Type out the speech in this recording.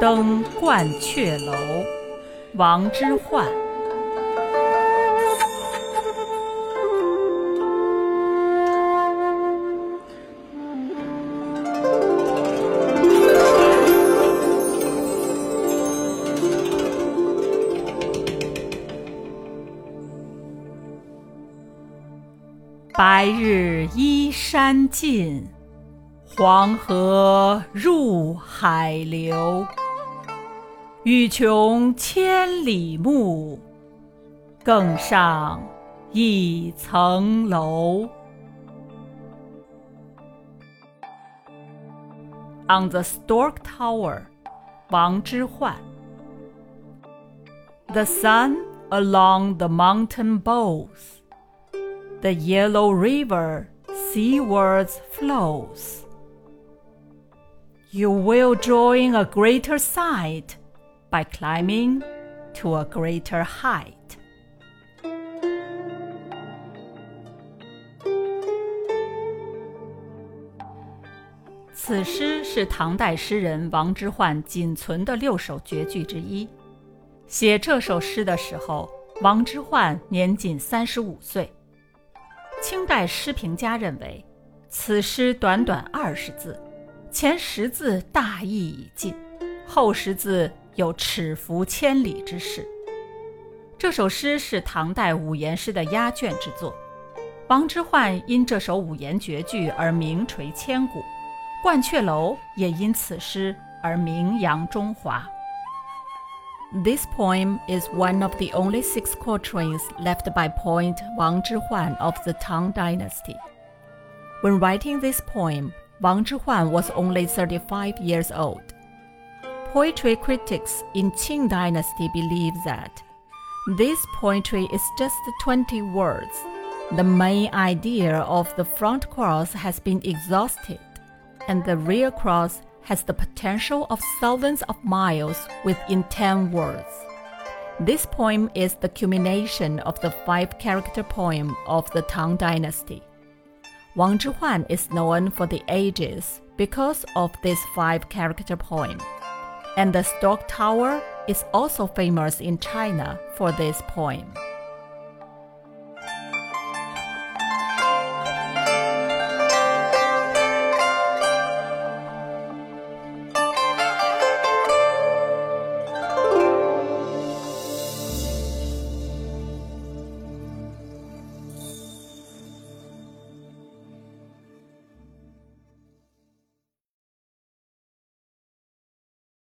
登鹳雀楼，王之涣。白日依山尽，黄河入海流。欲穷千里目，更上一层楼。On the Stork Tower，王之涣。The sun along the mountain bows the yellow river seawards flows. You will join a greater sight By climbing to a greater height. 此诗是唐代诗人王之涣仅存的六首绝句之一。写这首诗的时候，王之涣年仅三十五岁。清代诗评家认为，此诗短短二十字，前十字大意已尽，后十字有尺幅千里之势。这首诗是唐代五言诗的压卷之作，王之涣因这首五言绝句而名垂千古，鹳雀楼也因此诗而名扬中华。This poem is one of the only six quatrains left by poet Wang Zhihuan of the Tang Dynasty. When writing this poem, Wang Zhihuan was only 35 years old. Poetry critics in Qing Dynasty believe that this poetry is just 20 words. The main idea of the front cross has been exhausted, and the rear cross has the potential of thousands of miles within 10 words. This poem is the culmination of the five character poem of the Tang Dynasty. Wang Zhihuan is known for the ages because of this five character poem. And the Stork Tower is also famous in China for this poem.